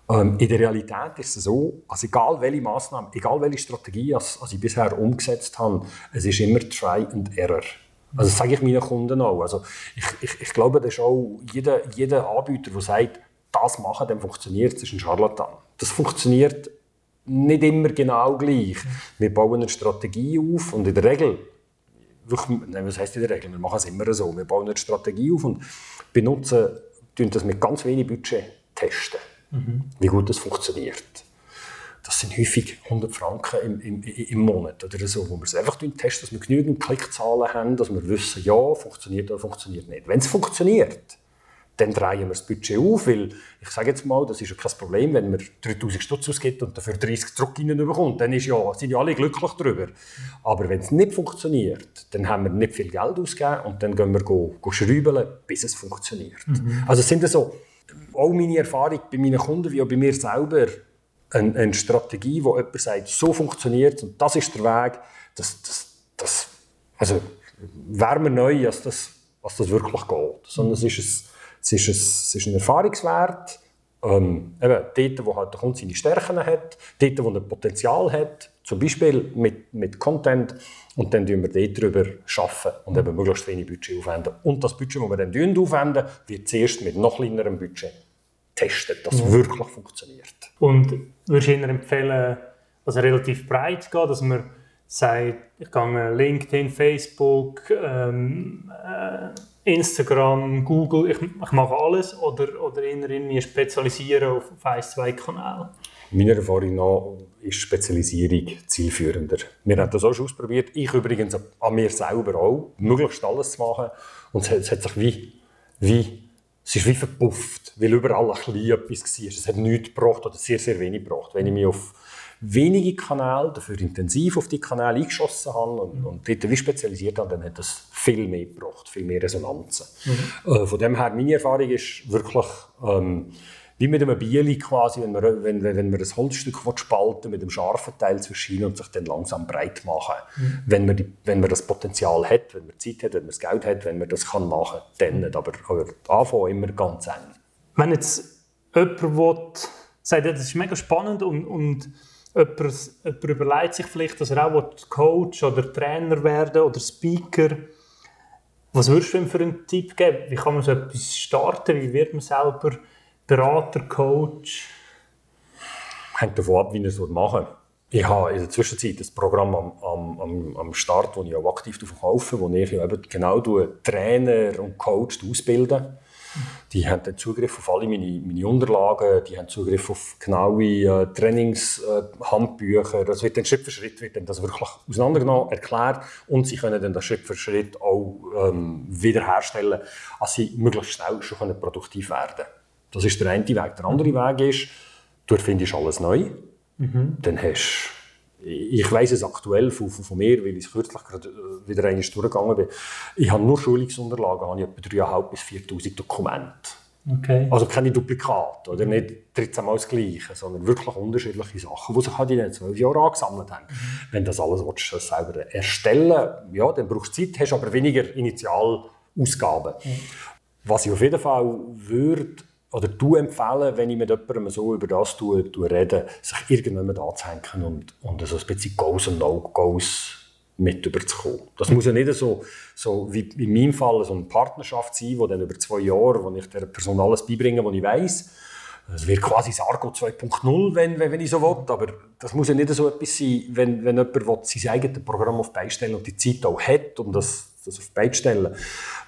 ähm, in der Realität ist es so, also egal welche Maßnahme, egal welche Strategie als, als ich bisher umgesetzt habe, es ist immer Try and Error. Also das sage ich meinen Kunden auch. Also ich, ich, ich glaube, das ist auch jeder, jeder Anbieter, der sagt, das machen, dann funktioniert es, ist ein Charlatan. Das funktioniert nicht immer genau gleich. Wir bauen eine Strategie auf und in der Regel, nein, was heisst in der Regel? Wir machen es immer so. Wir bauen eine Strategie auf und benutzen das mit ganz wenig Budget testen, mhm. wie gut das funktioniert das sind häufig 100 Franken im, im, im Monat oder so, wo wir es einfach testen, dass wir genügend Klickzahlen haben, dass wir wissen, ja, funktioniert oder funktioniert nicht. Wenn es funktioniert, dann drehen wir das Budget auf, weil ich sage jetzt mal, das ist ja kein Problem, wenn man 3000 Stutz ausgibt und dafür 30 zurück bekommt, dann ist ja, sind ja alle glücklich darüber. Aber wenn es nicht funktioniert, dann haben wir nicht viel Geld ausgegeben und dann gehen wir go, go schrauben, bis es funktioniert. Mhm. Also sind das so, auch meine Erfahrung bei meinen Kunden wie auch bei mir selber, eine, eine Strategie, wo jemand sagt, so funktioniert und das ist der Weg, das, das, das also wäre mir neu, als das, als das wirklich geht. Sondern es ist ein, es ist ein, es ist ein Erfahrungswert, ähm, eben dort, wo halt der Kunde seine Stärken hat, dort, wo er Potenzial hat, zum Beispiel mit, mit Content, und dann arbeiten wir dort darüber arbeiten und eben möglichst wenig Budget aufwenden. Und das Budget, das wir dann aufwenden, wird zuerst mit noch kleinerem Budget testet, dass es wirklich funktioniert. Und würdest du Ihnen empfehlen, also relativ breit zu gehen, dass man sagt, ich gehe LinkedIn, Facebook, ähm, äh, Instagram, Google, ich, ich, mache alles oder, oder eher irgendwie spezialisieren auf, auf ein, zwei Kanäle? Meiner Erfahrung nach ist Spezialisierung zielführender. Wir haben das auch schon ausprobiert. Ich übrigens an mir selber auch, möglichst alles zu machen. Und es es hat sich wie, wie es ist wie verpufft, weil überall ein bisschen etwas war. Es hat nichts gebracht oder sehr, sehr wenig gebracht. Wenn ich mich auf wenige Kanäle, dafür intensiv auf die Kanäle eingeschossen habe und, und dort wie spezialisiert habe, dann hat das viel mehr gebracht, viel mehr Resonanzen. Mhm. Äh, von dem her, meine Erfahrung ist wirklich, ähm, wie mit einem Bieli quasi, wenn man, wenn, wenn man ein Holzstück spalten mit einem scharfen Teil zwischen und sich dann langsam breit machen. Mhm. Wenn, man die, wenn man das Potenzial hat, wenn man Zeit hat, wenn man das Geld hat, wenn man das kann machen kann, dann nicht. Aber, aber Anfang immer ganz eng. Wenn jetzt jemand will, sagt, das ist mega spannend und, und jemand, jemand überlegt sich vielleicht, dass er auch Coach oder Trainer werden oder Speaker was würdest du ihm für einen Tipp geben? Wie kann man so etwas starten? Wie wird man selber Berater, Coach? Hängt davon ab, wie er es machen ich habe in der Zwischenzeit das Programm am, am, am Start, wo ich auch aktiv verkaufe, wo ich eben genau Trainer und Coach ausbilde. Die haben Zugriff auf alle meine, meine Unterlagen, die haben Zugriff auf genaue äh, Trainingshandbücher. Äh, das wird dann Schritt für Schritt wird dann das wirklich auseinandergenommen, erklärt und sie können dann das Schritt für Schritt auch ähm, wiederherstellen, dass sie möglichst schnell schon produktiv werden können. Das ist der eine Weg. Der andere Weg ist, du erfindest alles neu. Mhm. Dann hast ich weiß es aktuell von, von, mir, weil ich kürzlich gerade äh, wieder einmal durchgegangen bin. Ich habe nur Schulungsunterlagen, habe ich etwa 3.500 bis 4.000 Dokumente. Okay. Also keine Duplikate, oder nicht 13 Mal das Gleiche, sondern wirklich unterschiedliche Sachen, die sich halt in den zwölf Jahren angesammelt haben. Mhm. Wenn das alles willst, du selber erstellen ja, dann brauchst du Zeit, hast aber weniger Initialausgaben. Mhm. Was ich auf jeden Fall würde oder du empfehlen, wenn ich mit jemandem so über das tue, tue rede, sich irgendjemand anzuhängen und, und so ein bisschen Goes und No-Goes mit überzukommen. Das muss ja nicht so, so wie in meinem Fall so eine Partnerschaft sein, wo dann über zwei Jahre, wo ich der Person alles beibringe, was ich weiß. Es wird quasi das Argo 2.0, wenn, wenn, ich so will. Aber das muss ja nicht so etwas sein, wenn, wenn jemand will, sein eigenes Programm auf beistellen und die Zeit auch hat, um das, das auf beistellen.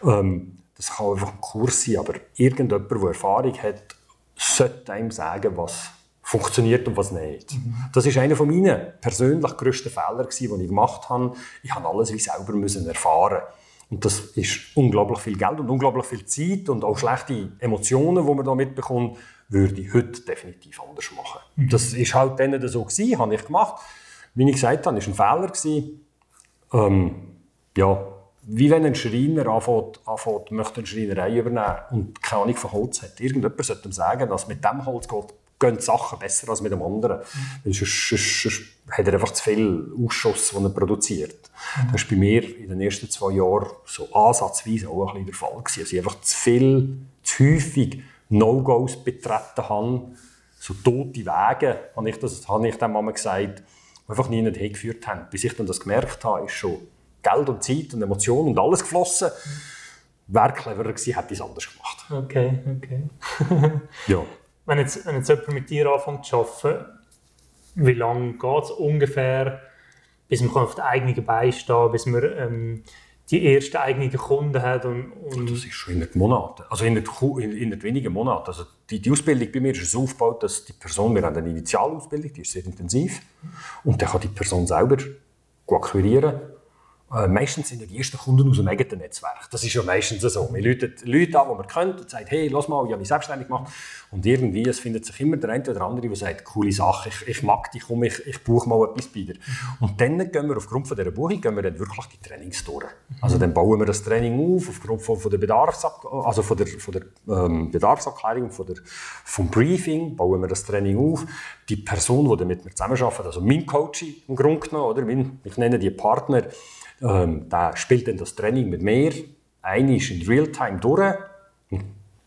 Ähm, das kann einfach ein Kurs sein, aber irgendjemand, der Erfahrung hat, sollte einem sagen, was funktioniert und was nicht. Mhm. Das ist einer meiner persönlich grössten Fehler, die ich gemacht habe. Ich habe alles wie selber müssen erfahren. Und das ist unglaublich viel Geld und unglaublich viel Zeit und auch schlechte Emotionen, die man da mitbekommt, würde ich heute definitiv anders machen. Mhm. Das ist halt dann so gewesen, habe ich gemacht. Wie ich gesagt habe, war ein Fehler gewesen. Ähm, ja, wie wenn ein Schreiner anfängt, anfängt möchte eine Schreinerei übernehmen und keine Ahnung von Holz hat. Irgendjemand sollte ihm sagen, dass mit dem Holz geht, gehen die Sachen besser als mit dem anderen. Mhm. Sonst, sonst, sonst hat er einfach zu viel Ausschuss, den er produziert. Mhm. Das war bei mir in den ersten zwei Jahren so ansatzweise auch ein bisschen der Fall. Gewesen. Also ich einfach zu viel, zu häufig No-Gos betreten habe, so tote Wege, habe ich, das, habe ich dem Mama gesagt, die einfach nie hingeführt haben. Bis ich dann das gemerkt habe, ist schon Geld und Zeit und Emotionen und alles geflossen. Wäre cleverer gewesen, hätte ich es anders gemacht. Okay, okay. *laughs* ja. Wenn jetzt, wenn jetzt jemand mit dir anfängt zu arbeiten, wie lange geht es ungefähr, bis man auf den eigenen Bein stehen bis man ähm, die ersten eigenen Kunden hat? Und, und das ist schon in den Monaten, also in, in, in wenigen Monaten. Also die, die Ausbildung bei mir ist so aufgebaut, dass die Person, wir haben eine Initialausbildung, die ist sehr intensiv, und dann kann die Person selber akquirieren äh, meistens sind ja die ersten Kunden aus dem eigenen Netzwerk. Das ist ja meistens so. Wir rufen Leute an, die man kennt und sagen, hey, lass mal, ich habe mich selbstständig gemacht. Und irgendwie, es findet sich immer der eine oder andere, der sagt, coole Sache, ich, ich mag dich, komm, ich, ich buche mal etwas bei dir. Und dann gehen wir aufgrund von dieser Buchung gehen wir dann wirklich die Trainings durch. Also dann bauen wir das Training auf, aufgrund von, von der, Bedarfsab also von der, von der ähm, Bedarfsabklärung, von der, vom Briefing, bauen wir das Training auf. Die Person, die mit mir zusammenarbeitet, also mein Coach im Grunde genommen, oder mein, ich nenne die Partner, ähm, der spielt dann das Training mit mir, eine ist in Realtime durch.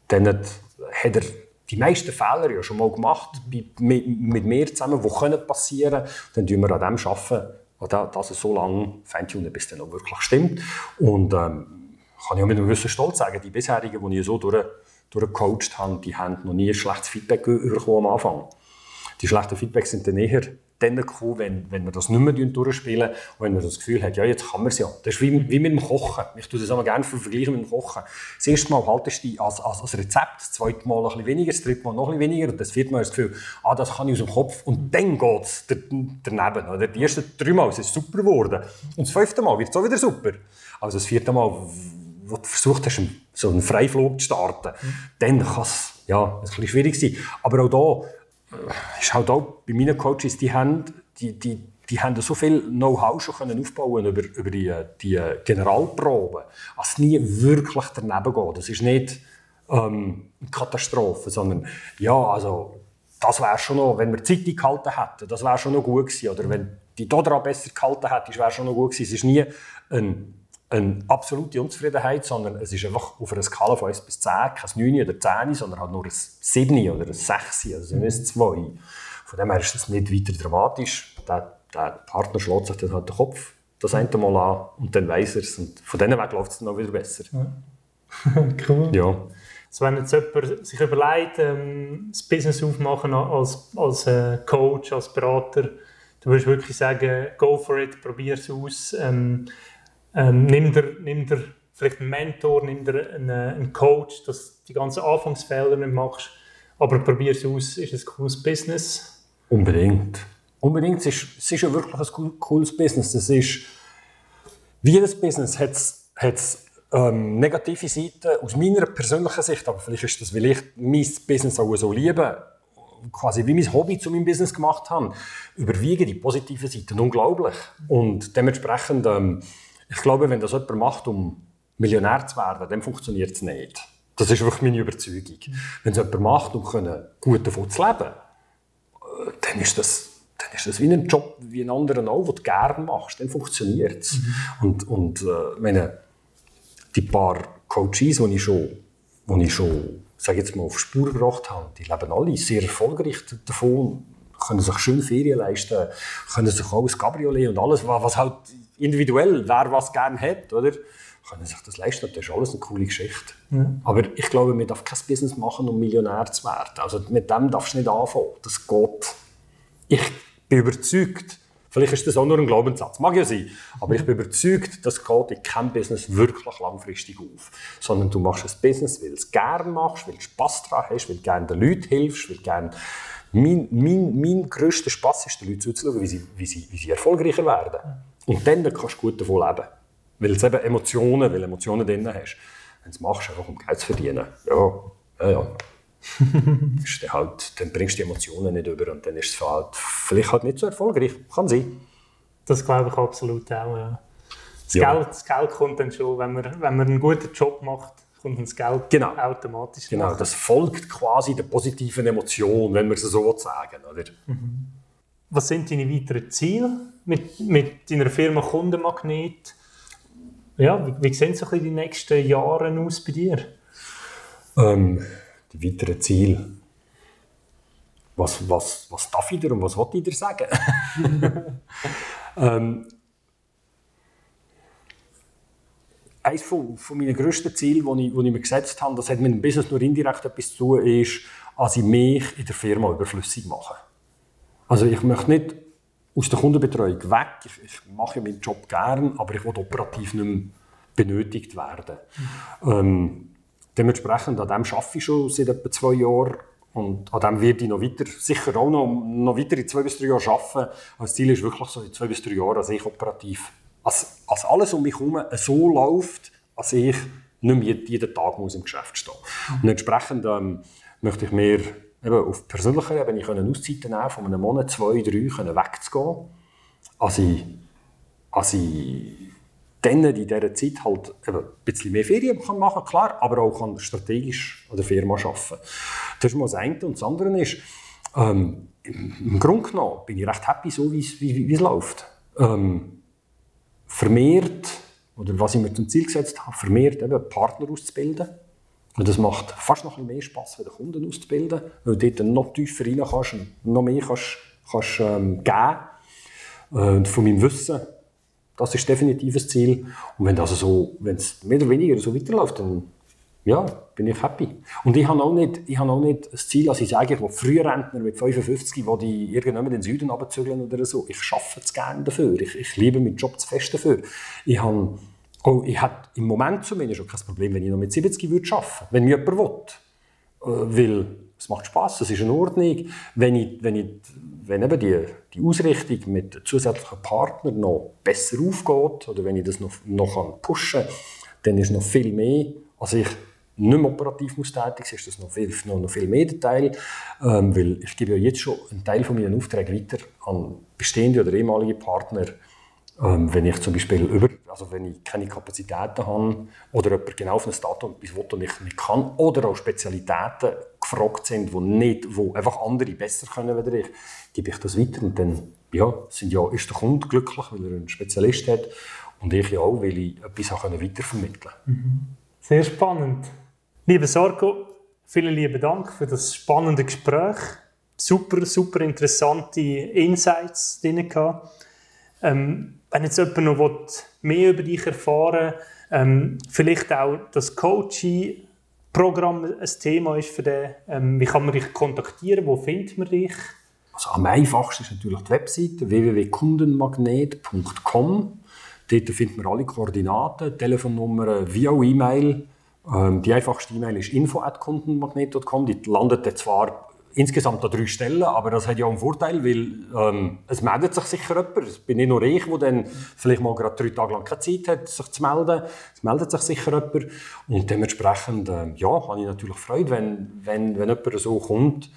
Dann hat, hat er die meisten Fehler ja schon mal gemacht mit, mit mir zusammen, die können passieren. Dann tun wir an dem arbeiten, dass es so lange feintunen, bis es dann auch wirklich stimmt. Und ähm, kann ich auch mit einem gewissen Stolz sagen, die bisherigen, die ich so durch, durchgecoacht habe, die haben noch nie schlechtes Feedback bekommen am Anfang. Die schlechten Feedbacks sind dann eher dann gekommen, wenn, wenn wir das nicht mehr durchspielen und wenn man das Gefühl hat, ja, jetzt kann man es ja. Das ist wie, wie mit dem Kochen. Ich tue das immer gerne vergleichen mit dem Kochen. Das erste Mal haltest du dich als, als, als Rezept, das zweite Mal ein bisschen weniger, das dritte Mal noch ein bisschen weniger und das vierte Mal das Gefühl, ah, das kann ich aus dem Kopf und dann geht es daneben. Oder? Die ersten drei Mal ist es super geworden und das fünfte Mal wird es auch wieder super. Also das vierte Mal, wo du versucht hast, so einen Freiflug zu starten, mhm. dann kann es ja, ein bisschen schwierig sein. Aber auch da ist halt auch bei meinen Coaches, die haben, die, die, die haben so viel Know-how schon können aufbauen über, über die, die Generalproben, als nie wirklich daneben geht. Das ist nicht ähm, eine Katastrophe, sondern ja, also das wäre schon noch, wenn wir die Zeit gehalten hätten, das wäre schon noch gut gewesen. Oder wenn die daran besser gehalten hätte, wäre schon noch gut gewesen. Es ist nie ein eine absolute Unzufriedenheit, sondern es ist einfach auf einer Skala von 1 bis 10, kein 9 oder 10, sondern halt nur ein 7 oder ein 6, also ein 2. Von dem her ist das nicht weiter dramatisch. Der, der Partner schlägt sich dann halt den Kopf das eine Mal an und dann weiß er es. Und von diesem Weg läuft es dann auch wieder besser. Ja. *laughs* cool. Ja. Also wenn jetzt jemand sich überlegt, ähm, das Business aufmachen als, als äh, Coach, als Berater, Du würdest wirklich sagen, go for it, probier es aus. Ähm, ähm, nimm, dir, nimm dir vielleicht einen Mentor, nimm dir einen, einen Coach, dass du die ganzen Anfangsfehler nicht machst. Aber probier es aus, ist ein cooles Business. Unbedingt. Unbedingt. Es ist, es ist ja wirklich ein cooles Business. Es ist, wie jedes Business hat es ähm, negative Seiten aus meiner persönlichen Sicht, aber vielleicht ist das, weil ich mein Business auch so liebe, quasi wie mein Hobby zu meinem Business gemacht habe, überwiegen die positiven Seiten unglaublich. Und dementsprechend, ähm, ich glaube, wenn das jemand macht, um Millionär zu werden, dann funktioniert es nicht. Das ist wirklich meine Überzeugung. Wenn es jemand macht, um gut davon zu leben, dann ist das dann ist das wie ein Job wie ein anderer auch, den du gerne machst. Dann funktioniert es. Mhm. Und, und äh, meine, die paar Coaches, die ich schon, die ich schon sage jetzt mal, auf Spur gebracht habe, die leben alle sehr erfolgreich davon, können sich schön Ferien leisten, können sich auch ein Cabriolet und alles, was halt individuell, wer was gerne hat, oder? können sich das leisten. Das ist alles eine coole Geschichte. Ja. Aber ich glaube, man darf kein Business machen, um Millionär zu werden. Also mit dem darfst du nicht anfangen. Das geht. Ich bin überzeugt, Vielleicht ist das auch nur ein Glaubenssatz, mag ja sein. Aber ich bin überzeugt, das geht in keinem Business wirklich langfristig auf. Sondern du machst ein Business, weil du es gerne machst, weil du Spass daran hast, weil du gerne den Leuten hilfst, weil du gerne mein, mein, mein grösster Spass ist, den Leuten zuzuschauen, wie sie, wie, sie, wie sie erfolgreicher werden. Und dann kannst du gut davon leben. Weil du eben Emotionen, weil Emotionen drin hast. Wenn du es machst, einfach um Geld zu verdienen, ja, ja, ja *laughs* ist halt, dann bringst du die Emotionen nicht über und dann ist es halt vielleicht halt nicht so erfolgreich. Kann sein. Das glaube ich absolut auch, ja. Das, ja. Geld, das Geld kommt dann schon, wenn man, wenn man einen guten Job macht, kommt das Geld genau. automatisch Genau, nach. das folgt quasi der positiven Emotion, wenn wir es so sagen, oder? Mhm. Was sind deine weiteren Ziele mit, mit deiner Firma Kundenmagnet? Ja, wie, wie sehen so die nächsten Jahre aus bei dir? Ähm, die weiteren Ziele. Was, was, was darf ich dir und was wollte ich dir sagen? *laughs* *laughs* ähm, eines von, von meinen grössten Zielen, die ich, ich mir gesetzt habe, das hat mit dem Business nur indirekt etwas zu tun, ist, dass ich mich in der Firma überflüssig mache. Also ich möchte nicht aus der Kundenbetreuung weg. Ich, ich mache meinen Job gern, aber ich will operativ nicht mehr benötigt werden. Mhm. Ähm, Dementsprechend, an dem arbeite ich schon seit etwa zwei Jahren und an dem werde ich noch weiter, sicher auch noch, noch weiter in zwei bis drei Jahren arbeiten. Das Ziel ist wirklich so in zwei bis drei Jahren, dass ich operativ, als, als alles um mich herum so läuft, dass ich nicht mehr jeden Tag muss im Geschäft stehen muss. Und entsprechend ähm, möchte ich mir eben auf persönlicher Ebene können Auszeiten nehmen, von einem Monat, zwei, drei können wegzugehen, als ich, als ich dann in dieser Zeit halt eben ein bisschen mehr Ferien kann machen kann, klar, aber auch kann strategisch an der Firma arbeiten. Das ist mal das eine. Und das andere ist, ähm, im Grunde genommen bin ich recht happy, so wie es, wie, wie es läuft. Ähm, vermehrt, oder was ich mir zum Ziel gesetzt habe, vermehrt eben Partner auszubilden. Und das macht fast noch mehr Spass, den Kunden auszubilden, weil du dort noch tiefer rein kannst und noch mehr kannst, kannst ähm, geben. Und von meinem Wissen das ist definitiv ein Ziel. Und wenn das so, wenn es mehr oder weniger so weiterläuft, dann ja, bin ich happy. Und ich habe auch nicht, ich habe auch nicht das Ziel, dass ich sage, ich will Frührentner mit 55, wo die irgendwann in den Süden abzügeln oder so. Ich arbeite es gerne dafür. Ich, ich liebe meinen Job zu fest dafür. Ich habe, oh, ich hätte im Moment zumindest auch kein Problem, wenn ich noch mit 70 würde arbeiten, wenn mir jemand will. Äh, weil es macht Spaß, es ist in Ordnung. Wenn, ich, wenn, ich, wenn eben die, die Ausrichtung mit zusätzlichen Partnern noch besser aufgeht oder wenn ich das noch, noch pushen kann, dann ist noch viel mehr, als ich nicht mehr operativ muss tätig ist das noch viel, noch, noch viel mehr der Teil, ähm, weil ich gebe ja jetzt schon einen Teil von meinen Aufträgen weiter an bestehende oder ehemalige Partner, ähm, wenn ich zum Beispiel über, also wenn ich keine Kapazitäten habe oder jemand genau auf ein Datum etwas will und ich nicht kann oder auch Spezialitäten gefragt sind, die nicht, wo einfach andere besser können als ich, gebe ich das weiter und dann ja, sind ja, ist der Kunde glücklich, weil er einen Spezialist hat und ich auch, weil ich etwas weitervermitteln konnte. Mhm. Sehr spannend. Lieber Sarko, vielen lieben Dank für das spannende Gespräch. Super, super interessante Insights drin gehabt. Ähm, wenn jetzt jemand noch mehr über dich erfahren will, ähm, vielleicht auch das Coaching-Programm ein Thema ist für den, ähm, wie kann man dich kontaktieren, wo findet man dich? Also am einfachsten ist natürlich die Webseite www.kundenmagnet.com. Dort findet man alle Koordinaten, Telefonnummern, auch E-Mail. Ähm, die einfachste E-Mail ist info.kundenmagnet.com. Die landet zwar insgesamt an drei Stellen, aber das hat ja einen Vorteil, weil ähm, es meldet sich sicher jemand. Es bin nicht nur ich, der dann vielleicht mal gerade drei Tage lang keine Zeit hat, sich zu melden. Es meldet sich sicher jemand. Und dementsprechend äh, ja, habe ich natürlich Freude, wenn, wenn, wenn jemand so kommt.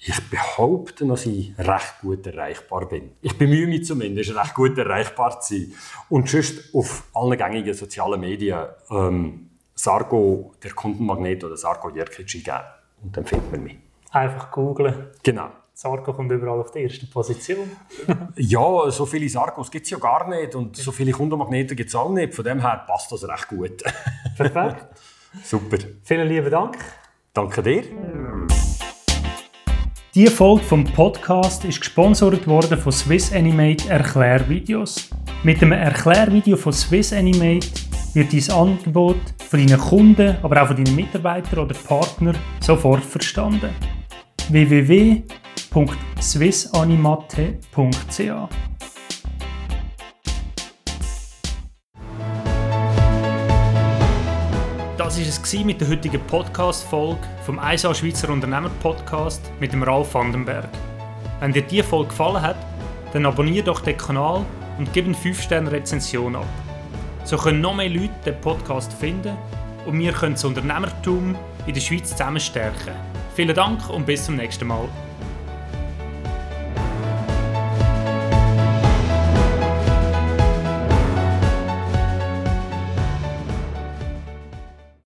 Ich behaupte, dass ich recht gut erreichbar bin. Ich bemühe mich zumindest, recht gut erreichbar zu sein. Und sonst auf allen gängigen sozialen Medien ähm, Sargo, der Kundenmagnet oder Sargo Jerkic eingeben. Und dann findet man mich. Einfach googlen. Genau. Sargo kommt überall auf die erste Position. *laughs* ja, so viele Sargos gibt es ja gar nicht und so viele Kundenmagneten gibt es auch nicht. Von dem her passt das recht gut. Perfekt. *laughs* Super. Vielen lieben Dank. Danke dir. Die Folge vom Podcast ist gesponsert worden von Swiss Animate Erklärvideos. Mit dem Erklärvideo von Swiss Animate wird dein Angebot von deinen Kunden, aber auch von deinen Mitarbeitern oder Partnern sofort verstanden. www.swissanimate.ch Das war es mit der heutigen Podcast-Folge vom ISA Schweizer Unternehmer Podcast mit dem Ralf Vandenberg. Wenn dir diese Folge gefallen hat, dann abonniere doch den Kanal und gib eine 5-Sterne-Rezension ab. So können noch mehr Leute den Podcast finden und wir können das Unternehmertum in der Schweiz zusammen stärken. Vielen Dank und bis zum nächsten Mal.